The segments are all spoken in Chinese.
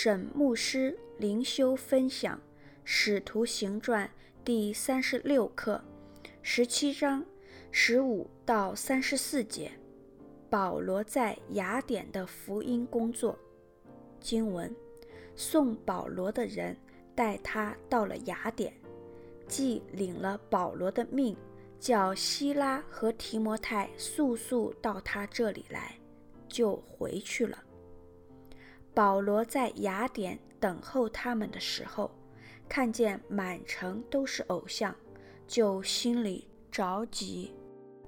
沈牧师灵修分享《使徒行传》第三十六课，十七章十五到三十四节。保罗在雅典的福音工作。经文：送保罗的人带他到了雅典，既领了保罗的命，叫希拉和提摩太速速到他这里来，就回去了。保罗在雅典等候他们的时候，看见满城都是偶像，就心里着急，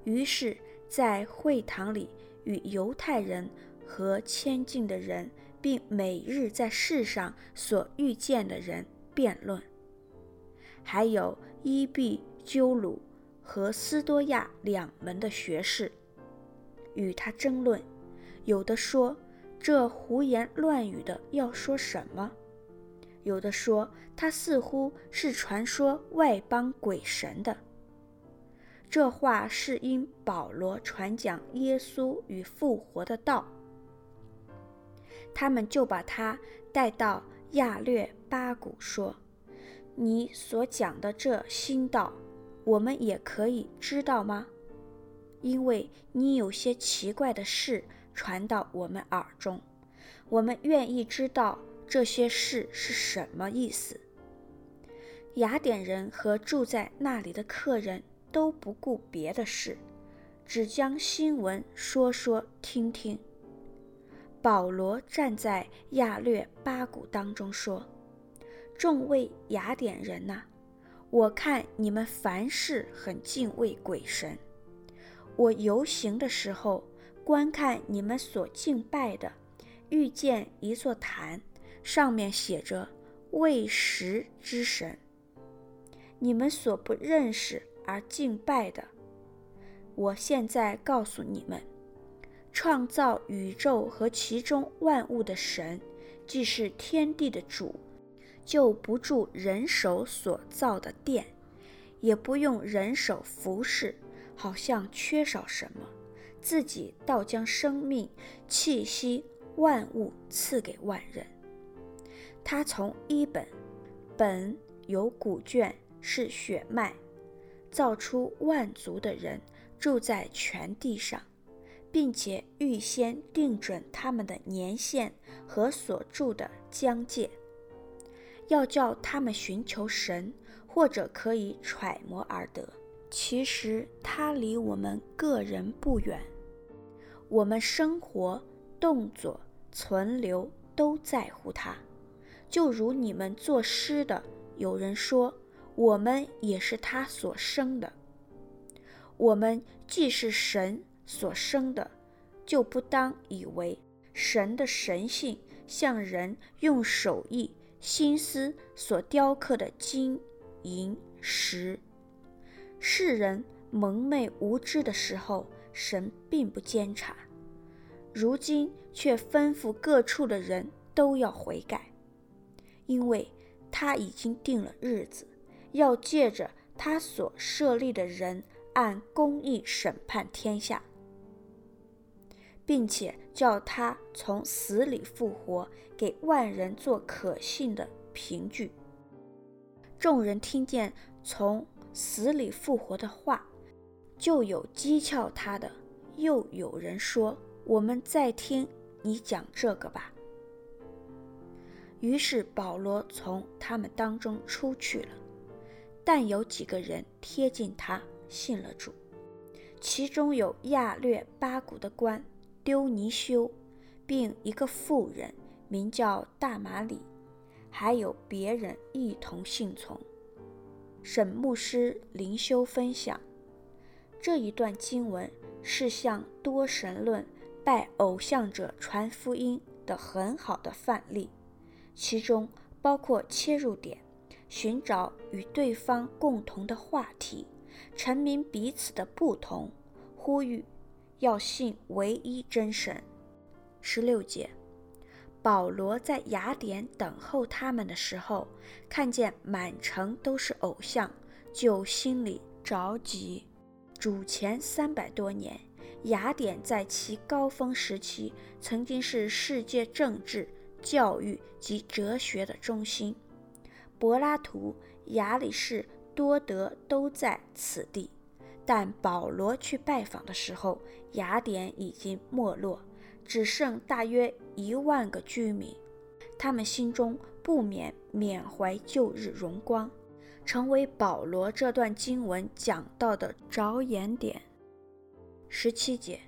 于是，在会堂里与犹太人和亲近的人，并每日在世上所遇见的人辩论，还有伊壁鸠鲁和斯多亚两门的学士，与他争论，有的说。这胡言乱语的要说什么？有的说他似乎是传说外邦鬼神的。这话是因保罗传讲耶稣与复活的道。他们就把他带到亚略巴古，说：“你所讲的这新道，我们也可以知道吗？因为你有些奇怪的事。”传到我们耳中，我们愿意知道这些事是什么意思。雅典人和住在那里的客人都不顾别的事，只将新闻说说听听。保罗站在亚略巴谷当中说：“众位雅典人呐，我看你们凡事很敬畏鬼神。我游行的时候。”观看你们所敬拜的，遇见一座坛，上面写着“未识之神”。你们所不认识而敬拜的，我现在告诉你们：创造宇宙和其中万物的神，既是天地的主，就不住人手所造的殿，也不用人手服侍，好像缺少什么。自己倒将生命、气息、万物赐给万人。他从一本，本有古卷，是血脉，造出万族的人，住在全地上，并且预先定准他们的年限和所住的疆界，要叫他们寻求神，或者可以揣摩而得。其实他离我们个人不远。我们生活、动作、存留都在乎他，就如你们作诗的，有人说，我们也是他所生的。我们既是神所生的，就不当以为神的神性像人用手艺、心思所雕刻的金银石。世人蒙昧无知的时候。神并不监察，如今却吩咐各处的人都要悔改，因为他已经定了日子，要借着他所设立的人按公义审判天下，并且叫他从死里复活，给万人做可信的凭据。众人听见从死里复活的话。就有讥诮他的，又有人说：“我们再听你讲这个吧。”于是保罗从他们当中出去了，但有几个人贴近他，信了主，其中有亚略巴古的官丢尼修，并一个妇人名叫大马里，还有别人一同信从。沈牧师灵修分享。这一段经文是向多神论、拜偶像者传福音的很好的范例，其中包括切入点，寻找与对方共同的话题，阐明彼此的不同，呼吁要信唯一真神。十六节，保罗在雅典等候他们的时候，看见满城都是偶像，就心里着急。主前三百多年，雅典在其高峰时期，曾经是世界政治、教育及哲学的中心。柏拉图、亚里士多德都在此地，但保罗去拜访的时候，雅典已经没落，只剩大约一万个居民。他们心中不免缅怀旧日荣光，成为保罗这段经文讲到的着眼点。十七节，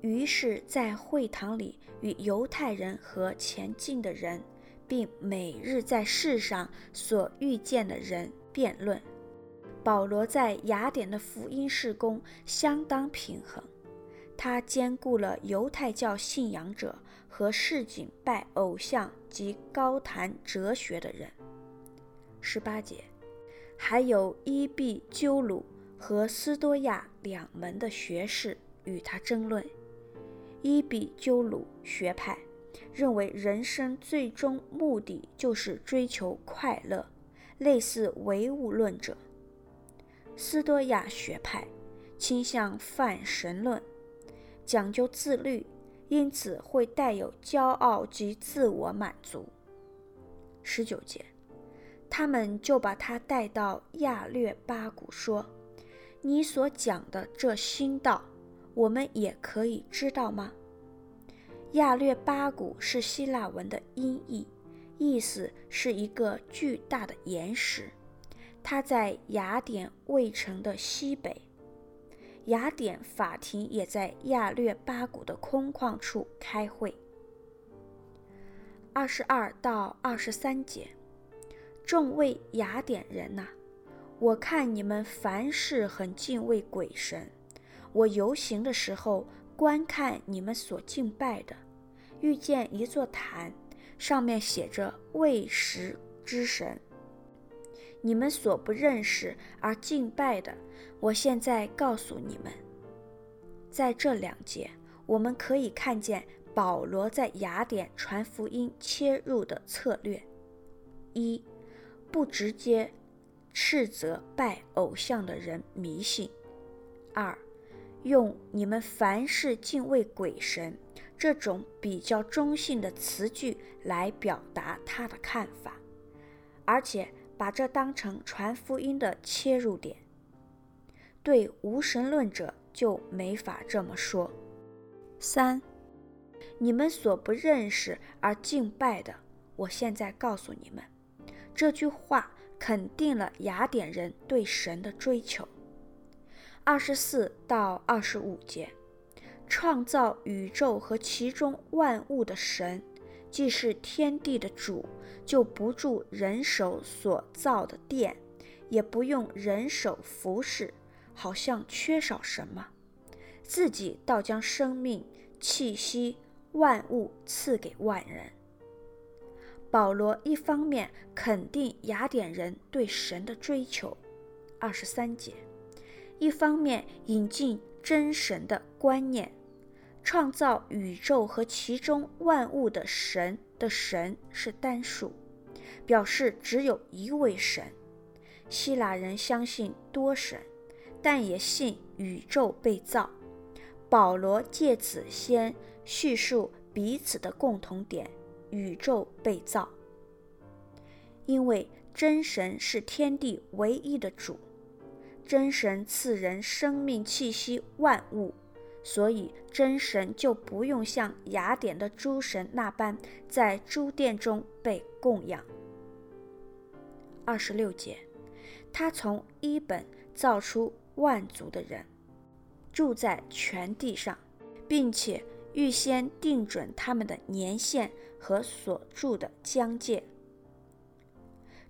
于是，在会堂里与犹太人和前进的人。并每日在世上所遇见的人辩论。保罗在雅典的福音事工相当平衡，他兼顾了犹太教信仰者和市井拜偶像及高谈哲学的人。十八节，还有伊壁鸠鲁和斯多亚两门的学士与他争论。伊壁鸠鲁学派。认为人生最终目的就是追求快乐，类似唯物论者。斯多亚学派倾向泛神论，讲究自律，因此会带有骄傲及自我满足。十九节，他们就把他带到亚略巴谷，说：“你所讲的这新道，我们也可以知道吗？”亚略巴谷是希腊文的音译，意思是一个巨大的岩石。它在雅典卫城的西北，雅典法庭也在亚略巴谷的空旷处开会。二十二到二十三节，众位雅典人呐、我看你们凡事很敬畏鬼神。我游行的时候。观看你们所敬拜的，遇见一座坛，上面写着“未识之神”。你们所不认识而敬拜的，我现在告诉你们。在这两节，我们可以看见保罗在雅典传福音切入的策略：一，不直接斥责拜偶像的人迷信；二。用你们凡事敬畏鬼神这种比较中性的词句来表达他的看法，而且把这当成传福音的切入点。对无神论者就没法这么说。三，你们所不认识而敬拜的，我现在告诉你们，这句话肯定了雅典人对神的追求。二十四到二十五节，创造宇宙和其中万物的神，既是天地的主，就不住人手所造的殿，也不用人手服侍，好像缺少什么，自己倒将生命、气息、万物赐给万人。保罗一方面肯定雅典人对神的追求，二十三节。一方面引进真神的观念，创造宇宙和其中万物的神的神是单数，表示只有一位神。希腊人相信多神，但也信宇宙被造。保罗借此先叙述彼此的共同点：宇宙被造。因为真神是天地唯一的主。真神赐人生命气息万物，所以真神就不用像雅典的诸神那般在诸殿中被供养。二十六节，他从一本造出万族的人，住在全地上，并且预先定准他们的年限和所住的疆界。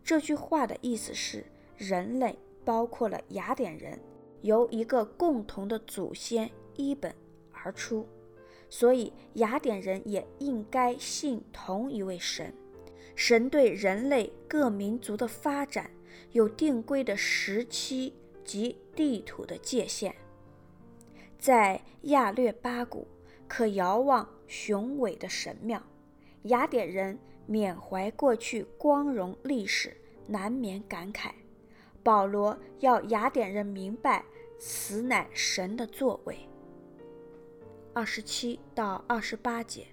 这句话的意思是人类。包括了雅典人，由一个共同的祖先伊本而出，所以雅典人也应该信同一位神。神对人类各民族的发展有定规的时期及地土的界限。在亚略巴谷可遥望雄伟的神庙，雅典人缅怀过去光荣历史，难免感慨。保罗要雅典人明白，此乃神的作为。二十七到二十八节，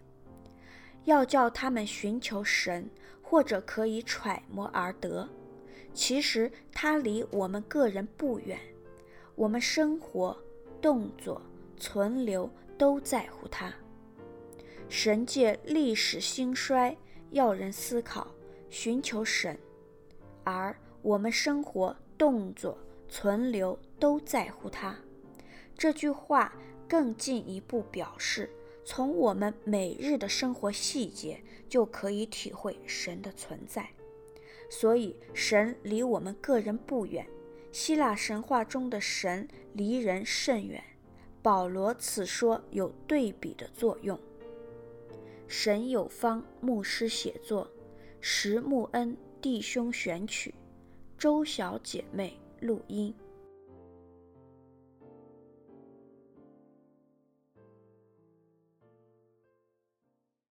要叫他们寻求神，或者可以揣摩而得。其实他离我们个人不远，我们生活、动作、存留都在乎他。神借历史兴衰，要人思考，寻求神，而我们生活、动作、存留都在乎他。这句话更进一步表示，从我们每日的生活细节就可以体会神的存在。所以，神离我们个人不远。希腊神话中的神离人甚远。保罗此说有对比的作用。沈有方牧师写作，石木恩弟兄选曲，周小姐妹录音。